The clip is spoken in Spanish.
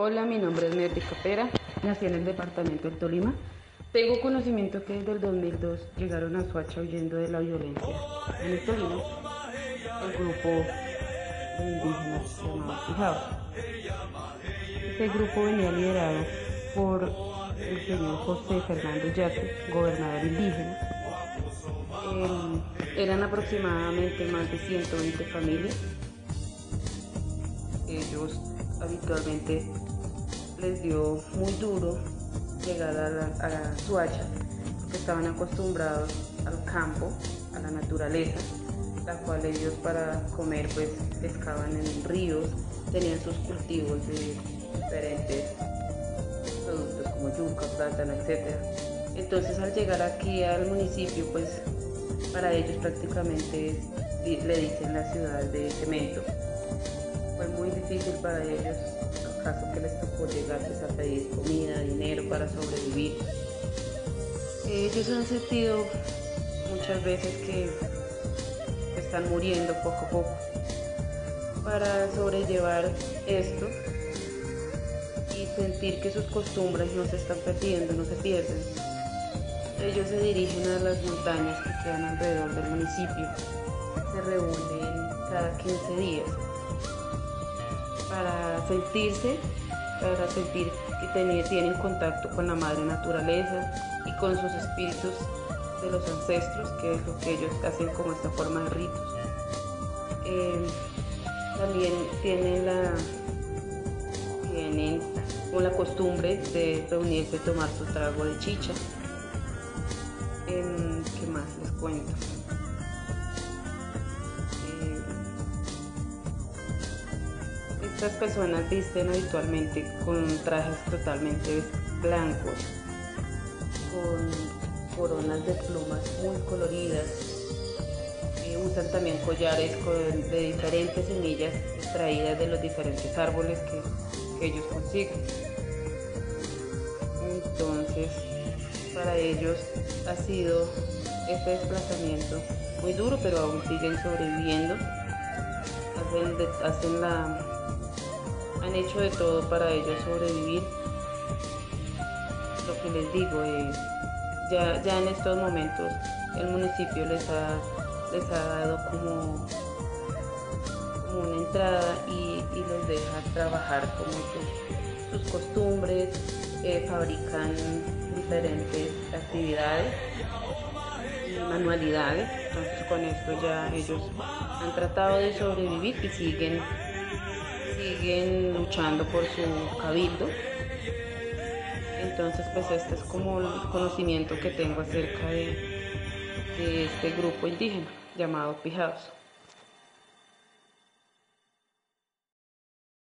Hola, mi nombre es Merly Capera, nací en el departamento del Tolima. Tengo conocimiento que desde el 2002 llegaron a Suacha huyendo de la violencia. En el Tolima, el grupo de indígenas se llamaba Fijaos. Este grupo venía liderado por el señor José Fernando Yate, gobernador indígena. Eran aproximadamente más de 120 familias. Ellos habitualmente les dio muy duro llegar a la, Suacha porque estaban acostumbrados al campo, a la naturaleza, la cual ellos para comer pues pescaban en ríos, tenían sus cultivos de diferentes productos como yuca, plátano, etc. Entonces al llegar aquí al municipio pues para ellos prácticamente le dicen la ciudad de cemento fue muy difícil para ellos, el caso que les tocó llegar pues, a pedir comida, dinero para sobrevivir. Ellos han sentido muchas veces que están muriendo poco a poco. Para sobrellevar esto y sentir que sus costumbres no se están perdiendo, no se pierden, ellos se dirigen a las montañas que quedan alrededor del municipio. Se reúnen cada 15 días para sentirse, para sentir que tienen contacto con la madre naturaleza y con sus espíritus de los ancestros, que es lo que ellos hacen como esta forma de ritos. Eh, también tienen la, tienen la costumbre de reunirse y tomar su trago de chicha. Eh, ¿Qué más les cuento? Estas personas visten habitualmente con trajes totalmente blancos, con coronas de plumas muy coloridas. Eh, usan también collares de diferentes semillas extraídas de los diferentes árboles que, ellos consiguen. Entonces, para ellos ha sido este desplazamiento muy duro, pero aún siguen sobreviviendo. hacen la han hecho de todo para ellos sobrevivir. Lo que les digo, es ya, ya en estos momentos el municipio les ha, les ha dado como, una entrada y, los deja trabajar como sus, costumbres, eh, fabrican diferentes actividades manualidades. Entonces con esto ya ellos han tratado de sobrevivir y siguen siguen luchando por su cabildo. Entonces, pues este es como el conocimiento que tengo acerca de, de este grupo indígena llamado Pijados.